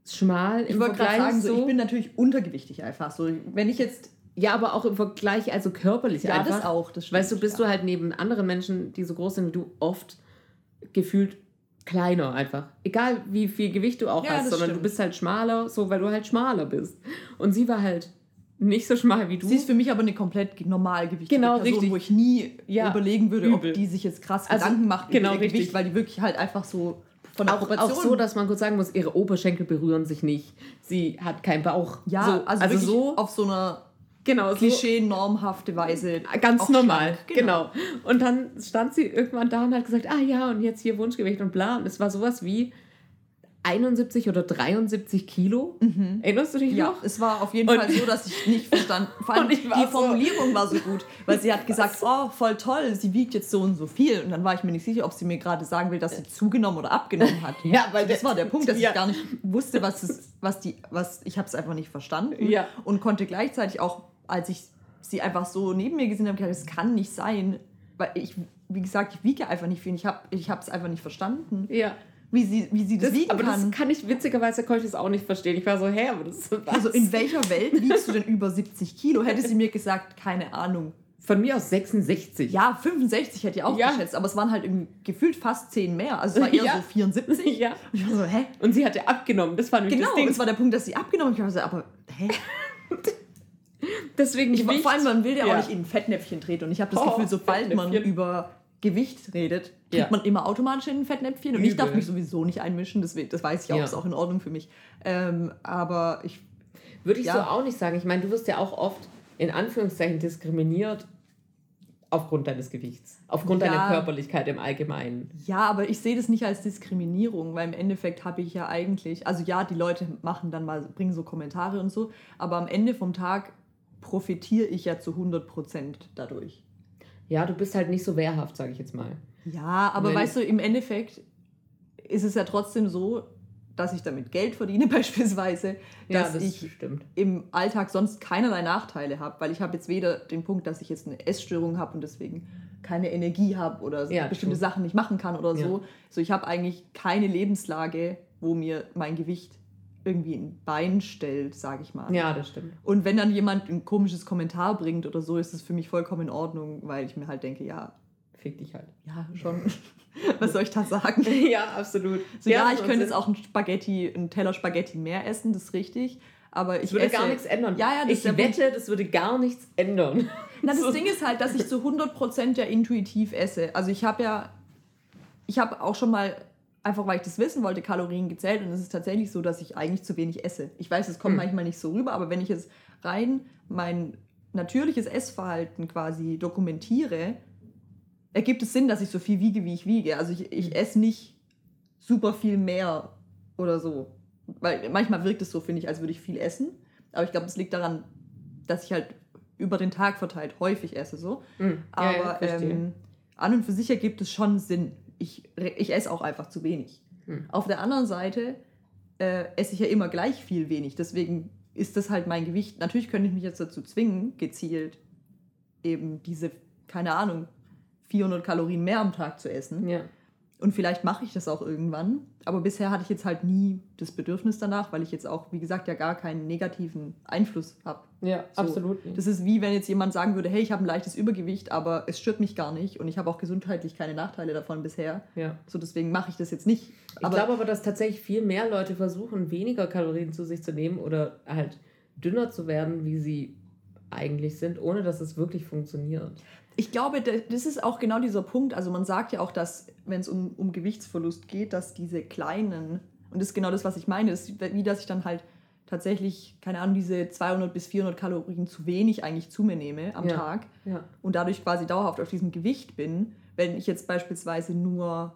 schmal Ich wollte gerade sagen, so. ich bin natürlich untergewichtig einfach. So, wenn ich jetzt. Ja, aber auch im Vergleich, also körperlich Ja, einfach. das auch. Das stimmt, Weißt du, bist ja. du halt neben anderen Menschen, die so groß sind wie du, oft gefühlt kleiner einfach. Egal wie viel Gewicht du auch Ja, hast, sondern du stimmt. bist halt schmaler, so weil du halt schmaler bist. Und sie war halt nicht so schmal wie du. Sie ist für mich aber eine komplett normalgewichtige Genau, Person, richtig. wo ich nie Ja, überlegen würde, übel. ob die sich jetzt krass Also, Gedanken macht genau, über ihr richtig. Gewicht, weil die wirklich halt einfach so von der auch, auch so, dass man kurz sagen muss, ihre Oberschenkel berühren sich nicht. Sie hat keinen Bauch. ja, so, also, also so, auf so einer genau, so klischee-normhafte Weise. ganz normal, schlank, genau. Und dann stand sie irgendwann da und hat gesagt, ah ja, und jetzt hier Wunschgewicht und bla. Und es war sowas wie 71 oder 73 Kilo. Erinnerst du dich Mhm. Ja, noch? es war auf jeden Und- Fall so, dass ich nicht verstanden. Vor allem die so- Formulierung war so gut, weil sie hat gesagt, oh, voll toll, sie wiegt jetzt so und so viel. Und dann war ich mir nicht sicher, ob sie mir gerade sagen will, dass sie zugenommen oder abgenommen hat. Ja, weil das der- war der Punkt, dass ja. ich gar nicht wusste, was es, was die, was ich habe es einfach nicht verstanden Ja. und konnte gleichzeitig auch, als ich sie einfach so neben mir gesehen habe, gedacht, das kann nicht sein, weil ich, wie gesagt, ich wiege einfach nicht viel. Ich habe, ich habe es einfach nicht verstanden, Ja. wie sie, wie sie das, Das, wiegen aber kann. das kann ich, witzigerweise konnte ich das auch nicht verstehen. Ich war so, hä, aber das was? Also in welcher Welt wiegst du denn über 70 Kilo? Hätte sie mir gesagt, keine Ahnung. Von mir aus 66. Ja, 65 hätte ich auch Ja. geschätzt, aber es waren halt irgendwie gefühlt fast 10 mehr. Also es war eher Ja. so 74. Ja. Und ich war so, hä? Und sie hatte abgenommen. Das war nämlich Genau, das Ding. das war der Punkt, dass sie abgenommen hat. Ich war so, aber hä? Deswegen Ich, vor allem, man will ja, Ja. auch nicht in ein Fettnäpfchen treten. Und ich habe das Oh, Gefühl, sobald man über Gewicht redet, tritt Ja. man immer automatisch in ein Fettnäpfchen. Und ich darf Übel. mich sowieso nicht einmischen. Das, das weiß ich auch, Ja. ist auch in Ordnung für mich. Ähm, aber ich, Würde ich so auch nicht sagen. Ich meine, du wirst ja auch oft in Anführungszeichen diskriminiert aufgrund deines Gewichts. Aufgrund Ja. deiner Körperlichkeit im Allgemeinen. Ja, aber ich sehe das nicht als Diskriminierung, weil im Endeffekt habe ich ja eigentlich, also ja, die Leute machen dann mal, bringen so Kommentare und so, aber am Ende vom Tag profitiere ich ja zu 100% dadurch. Ja, du bist halt nicht so wehrhaft, sage ich jetzt mal. Ja, aber Wenn- weißt du, im Endeffekt ist es ja trotzdem so, dass ich damit Geld verdiene beispielsweise, Ja, dass das ich stimmt. im Alltag sonst keinerlei Nachteile habe, weil ich habe jetzt weder den Punkt, dass ich jetzt eine Essstörung habe und deswegen keine Energie habe oder Ja, bestimmte true. Sachen nicht machen kann oder Ja. so. So ich habe eigentlich keine Lebenslage, wo mir mein Gewicht irgendwie ein Bein stellt, sage ich mal. Ja, das stimmt. Und wenn dann jemand ein komisches Kommentar bringt oder so, ist es für mich vollkommen in Ordnung, weil ich mir halt denke, ja, Fick dich halt. ja, schon. Was soll ich da sagen? ja, absolut. So, ja, das ich könnte jetzt auch ein Spaghetti, einen Teller Spaghetti mehr essen, das ist richtig. Aber ich Das würde esse, gar nichts ändern. Ja, ja, das ich wette, das würde gar nichts ändern. Na, das So. Ding ist halt, dass ich zu 100% ja intuitiv esse. Also ich habe ja, ich habe auch schon mal, einfach weil ich das wissen wollte, Kalorien gezählt und es ist tatsächlich so, dass ich eigentlich zu wenig esse. Ich weiß, es kommt Hm. manchmal nicht so rüber, aber wenn ich jetzt rein mein natürliches Essverhalten quasi dokumentiere, ergibt es Sinn, dass ich so viel wiege, wie ich wiege. Also ich, ich esse nicht super viel mehr oder so. Weil manchmal wirkt es so, finde ich, als würde ich viel essen. Aber ich glaube, es liegt daran, dass ich halt über den Tag verteilt häufig esse so. Hm, ja, Aber ja, ähm, an und für sich ergibt es schon Sinn. Ich, ich esse auch einfach zu wenig. Hm. Auf der anderen Seite äh, esse ich ja immer gleich viel wenig. Deswegen ist das halt mein Gewicht. Natürlich könnte ich mich jetzt dazu zwingen, gezielt eben diese, keine Ahnung, 400 Kalorien mehr am Tag zu essen. ja. Und vielleicht mache ich das auch irgendwann. Aber bisher hatte ich jetzt halt nie das Bedürfnis danach, weil ich jetzt auch, wie gesagt, ja gar keinen negativen Einfluss habe. Ja, So, absolut. nicht. Das ist wie wenn jetzt jemand sagen würde, hey, ich habe ein leichtes Übergewicht, aber es stört mich gar nicht und ich habe auch gesundheitlich keine Nachteile davon bisher. Ja. So deswegen mache ich das jetzt nicht. Ich glaube aber, dass tatsächlich viel mehr Leute versuchen, weniger Kalorien zu sich zu nehmen oder halt dünner zu werden, wie sie eigentlich sind, ohne dass es wirklich funktioniert. Ich glaube, da- das ist auch genau dieser Punkt. Also man sagt ja auch, dass, wenn es um, um Gewichtsverlust geht, dass diese kleinen, und das ist genau das, was ich meine, ist, wie dass ich dann halt tatsächlich, keine Ahnung, diese 200 bis 400 Kalorien zu wenig eigentlich zu mir nehme am Ja. Tag Ja. und dadurch quasi dauerhaft auf diesem Gewicht bin, wenn ich jetzt beispielsweise nur,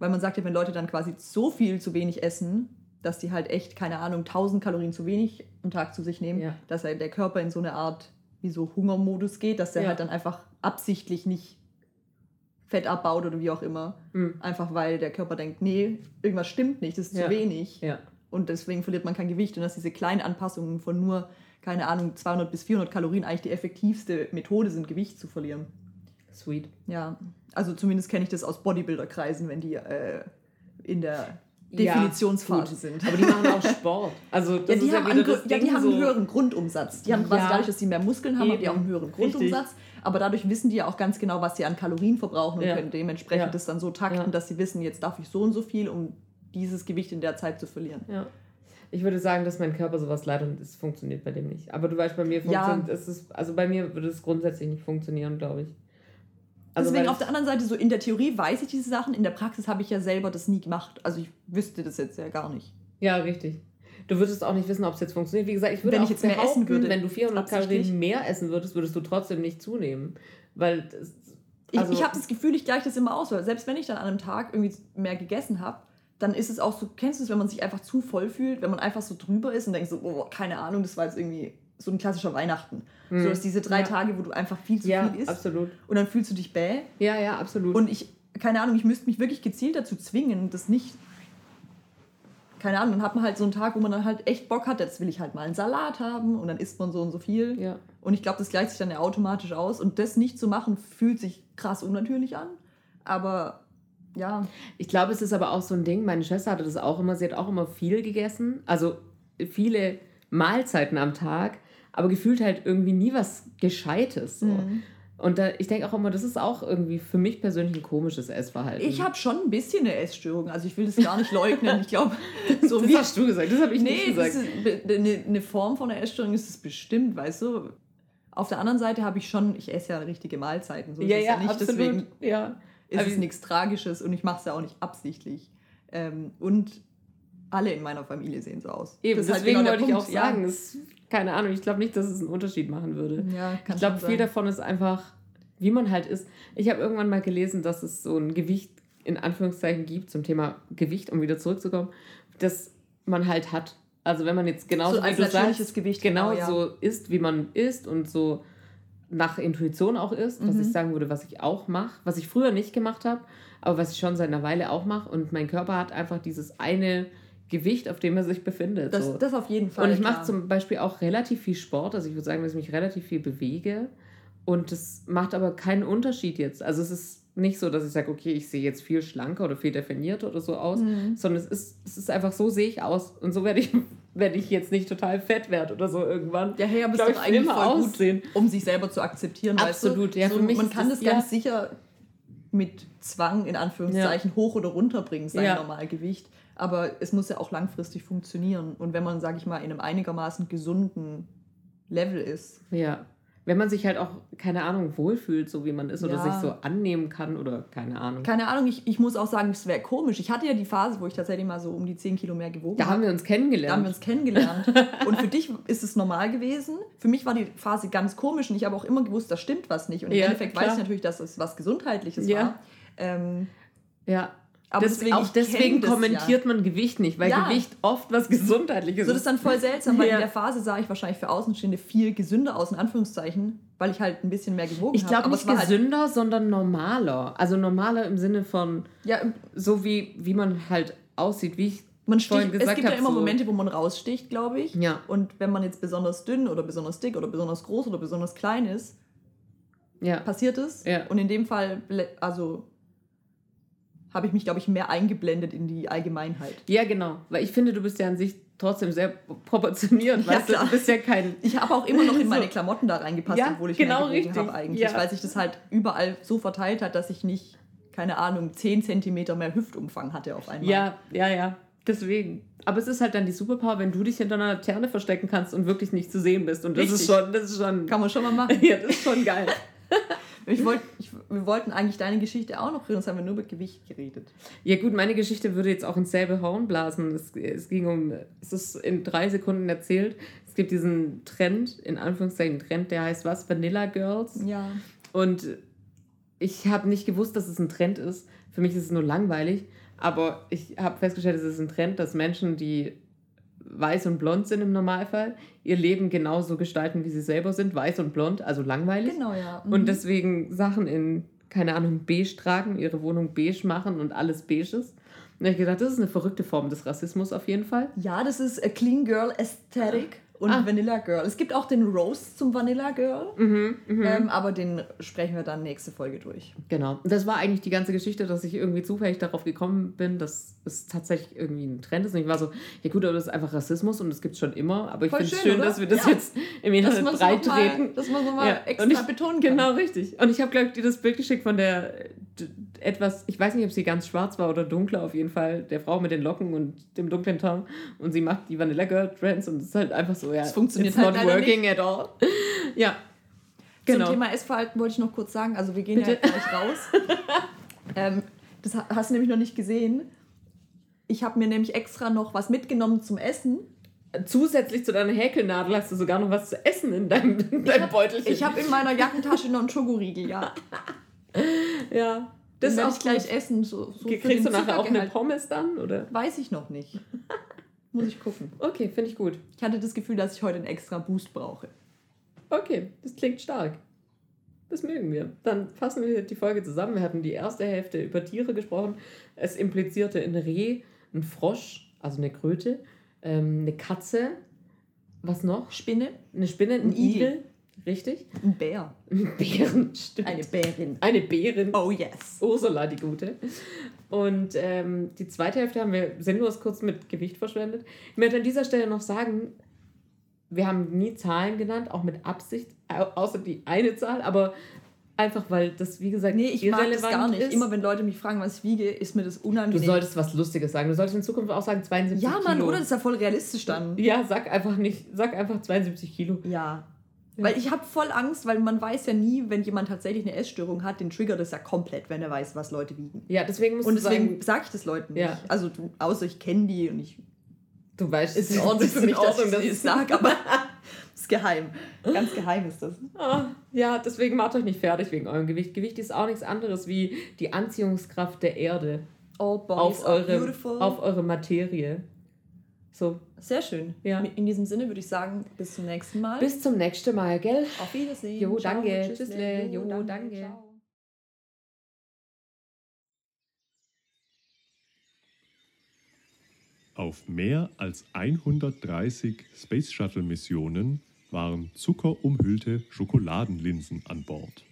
weil man sagt ja, wenn Leute dann quasi so viel zu wenig essen, dass die halt echt, keine Ahnung, 1000 Kalorien zu wenig am Tag zu sich nehmen, Ja. dass halt der Körper in so eine Art wie so Hungermodus geht, dass der Ja. halt dann einfach absichtlich nicht Fett abbaut oder wie auch immer. Hm. Einfach weil der Körper denkt, nee, irgendwas stimmt nicht, das ist Ja. zu wenig. Ja. Und deswegen verliert man kein Gewicht. Und dass diese kleinen Anpassungen von nur, keine Ahnung, 200 bis 400 Kalorien eigentlich die effektivste Methode sind, Gewicht zu verlieren. Sweet. Ja, also zumindest kenne ich das aus Bodybuilder-Kreisen, wenn die äh, in der Ja, Definitionsphase gut. sind. Aber die machen auch Sport. Also das ja, die ist haben, ja wieder einen, das ja, die haben so. einen höheren Grundumsatz. Die haben quasi Ja. dadurch, dass sie mehr Muskeln haben, haben die auch einen höheren Richtig. Grundumsatz. Aber dadurch wissen die ja auch ganz genau, was sie an Kalorien verbrauchen und Ja. können dementsprechend Ja. das dann so takten, Ja. dass sie wissen, jetzt darf ich so und so viel, um dieses Gewicht in der Zeit zu verlieren. Ja. Ich würde sagen, dass mein Körper sowas leidet und es funktioniert bei dem nicht. Aber du weißt, bei mir Ja. funktioniert es. Also bei mir würde es grundsätzlich nicht funktionieren, glaube ich. Also Deswegen auf der anderen Seite, so in der Theorie weiß ich diese Sachen, in der Praxis habe ich ja selber das nie gemacht. Also ich wüsste das jetzt ja gar nicht. Ja, richtig. Du würdest auch nicht wissen, ob es jetzt funktioniert. Wie gesagt, ich würde Wenn ich jetzt mehr essen würde, wenn du 400 absichtlich. Kalorien mehr essen würdest, würdest du trotzdem nicht zunehmen. Weil das, Ich, also, ich habe das Gefühl, ich gleiche das immer aus, weil selbst wenn ich dann an einem Tag irgendwie mehr gegessen habe, dann ist es auch so, kennst du es, wenn man sich einfach zu voll fühlt, wenn man einfach so drüber ist und denkt so, oh, keine Ahnung, das war jetzt irgendwie so ein klassischer Weihnachten. Hm. So dass diese drei Ja. Tage, wo du einfach viel zu ja, viel isst absolut. und dann fühlst du dich bäh. Ja, ja, absolut. Und ich, keine Ahnung, ich müsste mich wirklich gezielt dazu zwingen, das nicht. Keine Ahnung, dann hat man halt so einen Tag, wo man dann halt echt Bock hat, jetzt will ich halt mal einen Salat haben und dann isst man so und so viel. ja. Und ich glaube, das gleicht sich dann ja automatisch aus. Und das nicht zu machen, fühlt sich krass unnatürlich an. Aber ja, Ich glaube, es ist aber auch so ein Ding. Meine Schwester hatte das auch immer. Sie hat auch immer viel gegessen. Also viele Mahlzeiten am Tag. Aber gefühlt halt irgendwie nie was Gescheites. So. Mhm. Und da, ich denke auch immer, das ist auch irgendwie für mich persönlich ein komisches Essverhalten. ich habe schon ein bisschen eine Essstörung. Also ich will das gar nicht leugnen. Ich glaube, so das wie. hast du gesagt, das habe ich nicht Nee, das gesagt. be- eine, Form von einer Essstörung ist es bestimmt, weißt du. Auf der anderen Seite habe ich schon, ich esse ja richtige Mahlzeiten. So ist ja, es ja, nicht. absolut. Deswegen ja. ist Aber es nichts Tragisches und ich mache es ja auch nicht absichtlich. Ähm, und alle in meiner Familie sehen so aus. Eben, Das halt deswegen genau der wollte ich Punkt, auch ja. sagen, das, keine Ahnung, ich glaube nicht, dass es einen Unterschied machen würde. Ja, Ich glaube, viel davon ist einfach, wie man halt ist. Ich habe irgendwann mal gelesen, dass es so ein Gewicht in Anführungszeichen gibt zum Thema Gewicht, um wieder zurückzukommen, das man halt hat. Also wenn man jetzt genauso So wie du natürliches sagst, Gewicht, genau, genau, ja. so isst, wie man isst und so nach Intuition auch was Mhm. ich sagen würde, was ich auch mache, was ich früher nicht gemacht habe, aber was ich schon seit einer Weile auch mache. Und mein Körper hat einfach dieses eine Gewicht, auf dem er sich befindet. Das, so. das auf jeden Fall. Und ich mache zum Beispiel auch relativ viel Sport. Also ich würde sagen, dass ich mich relativ viel bewege. Und das macht aber keinen Unterschied jetzt. Also es ist nicht so, dass ich sage, okay, ich sehe jetzt viel schlanker oder viel definierter oder so aus, Mhm. sondern es ist, es ist einfach so sehe ich aus. Und so werde ich, wenn ich jetzt nicht total fett werde oder so irgendwann. Ja, hey, aber es ist doch eigentlich immer voll gut, aussehen. um sich selber zu akzeptieren. Absolut, weißt du? ja, so, für mich man kann das- das, ganz ja. sicher mit Zwang in Anführungszeichen hoch oder runter bringen, sein Ja. Normalgewicht. Aber es muss ja auch langfristig funktionieren. Und wenn man, sage ich mal, in einem einigermaßen gesunden Level ist, Ja. Wenn man sich halt auch, keine Ahnung, wohlfühlt, so wie man ist, oder Ja. sich so annehmen kann oder keine Ahnung. keine Ahnung, ich, ich muss auch sagen, es wäre komisch. Ich hatte ja die Phase, wo ich tatsächlich mal so um die 10 Kilo mehr gewogen Da haben wir uns kennengelernt. Da haben wir uns kennengelernt. Und für dich ist es normal gewesen. Für mich war die Phase ganz komisch und ich habe auch immer gewusst, da stimmt was nicht. Und im Ja, Endeffekt weiß klar. ich natürlich, dass es was Gesundheitliches Ja. war. Ähm, ja. Aber Des- deswegen, auch ich deswegen kommentiert man Gewicht nicht, weil Ja. Gewicht oft was Gesundheitliches Ja. So, das ist dann voll seltsam, weil Ja. in der Phase sah ich wahrscheinlich für Außenstehende viel gesünder aus, in Anführungszeichen, weil ich halt ein bisschen mehr gewogen Ich habe. glaube Aber nicht halt, gesünder, sondern normaler. Also normaler im Sinne von ja, so wie, wie man halt aussieht, wie ich man sticht, es gibt ja immer so- Momente, wo man raussticht, glaube ich. Ja. Und wenn man jetzt besonders dünn oder besonders dick oder besonders groß oder besonders klein ist, Ja. passiert es. Ja. Und in dem Fall, also habe ich mich, glaube ich, mehr eingeblendet in die Allgemeinheit. Ja, genau. Weil ich finde, du bist ja an sich trotzdem sehr proportioniert. Ja, weißt klar. du bist ja kein. Ich habe auch immer noch in meine. Klamotten da reingepasst, Ja, obwohl ich genau richtig. habe eigentlich, Ja. weil sich das halt überall so verteilt hat, dass ich nicht, keine Ahnung, 10 Zentimeter mehr Hüftumfang hatte auf einmal. Ja, ja, ja. Deswegen. Aber es ist halt dann die Superpower, wenn du dich hinter einer Laterne verstecken kannst und wirklich nicht zu sehen bist. Und das ist Richtig. schon, das ist schon. Kann man schon mal machen. Ja, das ist schon geil. Ich wollt, ich, wir wollten eigentlich deine Geschichte auch noch reden, sonst haben wir nur über Gewicht geredet. Ja gut, meine Geschichte würde jetzt auch ins selbe Horn blasen. Es, es ging um, es ist in drei Sekunden erzählt. Es gibt diesen Trend, in Anführungszeichen Trend, der heißt was? Vanilla Girls. Ja. Und ich habe nicht gewusst, dass es ein Trend ist. Für mich ist es nur langweilig. Aber ich habe festgestellt, es ist ein Trend, dass Menschen, die weiß und blond sind im Normalfall, ihr Leben genauso gestalten, wie sie selber sind. Weiß und blond, also langweilig. Genau, ja. Mhm. Und deswegen Sachen in, keine Ahnung, beige tragen, ihre Wohnung beige machen und alles beige ist. Und ich gedacht, das ist eine verrückte Form des Rassismus auf jeden Fall. ja, das ist a Clean Girl Aesthetic und Ah. Vanilla Girl. Es gibt auch den Roast zum Vanilla Girl, Mhm, mhm. ähm, aber den sprechen wir dann nächste Folge durch. Genau. Das war eigentlich die ganze Geschichte, dass ich irgendwie zufällig darauf gekommen bin, dass es tatsächlich irgendwie ein Trend ist. Und ich war so, ja gut, aber das ist einfach Rassismus und das gibt es schon immer. Aber ich finde es schön, schön, dass wir das Ja. jetzt im Internet breit mal- treten. Dass man so mal Ja, extra und ich- betonen kann. Genau, richtig. Und ich habe, glaube ich, dir das Bild geschickt von der etwas, ich weiß nicht, ob sie ganz schwarz war oder dunkler, auf jeden Fall, der Frau mit den Locken und dem dunklen Tarn. Und sie macht die Vanilla Girl Trends und es ist halt einfach so, ja, Es funktioniert it's halt not working at all. ja. Genau. Zum Thema Essverhalten wollte ich noch kurz sagen, also wir gehen Bitte. ja gleich raus. ähm, das ha- hast du nämlich noch nicht gesehen. Ich habe mir nämlich extra noch was mitgenommen zum Essen. Zusätzlich zu deiner Häkelnadel hast du sogar noch was zu essen in deinem, in deinem Beutelchen. Ich habe in meiner Jackentasche noch einen Schokoriegel, ja. ja. Das werde ich gleich essen. So, so Kriegst du nachher auch eine. Pommes dann, oder? Weiß ich noch nicht. Muss ich gucken. Okay, finde ich gut. Ich hatte das Gefühl, dass ich heute einen extra Boost brauche. Okay, das klingt stark. Das mögen wir. Dann fassen wir die Folge zusammen. Wir hatten die erste Hälfte über Tiere gesprochen. Es implizierte ein Reh, ein Frosch, also eine Kröte, ähm, eine Katze, was noch? Spinne, Eine Spinne, ein, Ein Igel. Igel. Richtig? ein Bär, Ein Bären, stimmt. eine Bärin. Eine Bärin. Oh yes. Ursula, die Gute. Und ähm, die zweite Hälfte haben wir sinnlos kurz mit Gewicht verschwendet. Ich möchte an dieser Stelle noch sagen, wir haben nie Zahlen genannt, auch mit Absicht, au- außer die eine Zahl, aber einfach, weil das, wie gesagt, Nee, ich mag das gar nicht. ist. Immer wenn Leute mich fragen, was ich wiege, ist mir das du unangenehm. solltest was Lustiges sagen. Du solltest in Zukunft auch sagen 72 ja, Mann, Kilo. oder? Das ist ja voll realistisch dann. Ja, sag einfach nicht, sag einfach 72 Kilo. Ja. Ja. Weil ich habe voll Angst, weil man weiß ja nie, wenn jemand tatsächlich eine Essstörung hat, den triggert das ja komplett, wenn er weiß, was Leute wiegen. Ja, deswegen musst Und deswegen sage ich das Leuten nicht. Ja. Also du, außer ich kenne die und ich du weißt, ist in es Ordnung für mich, dass Ordnung, ich dass das es- sage, aber das ist geheim. Ganz geheim ist das. Ah, ja, deswegen macht euch nicht fertig wegen eurem Gewicht. Gewicht ist auch nichts anderes wie die Anziehungskraft der Erde auf eure, auf eure Materie. So, Sehr schön. Ja. In diesem Sinne würde ich sagen, bis zum nächsten Mal. bis zum nächsten Mal, gell? Auf Wiedersehen. Jo, Ciao, danke. tschüssle. Jo, danke. Ciao. Auf mehr als 130 Space Shuttle Missionen waren zuckerumhüllte Schokoladenlinsen an Bord.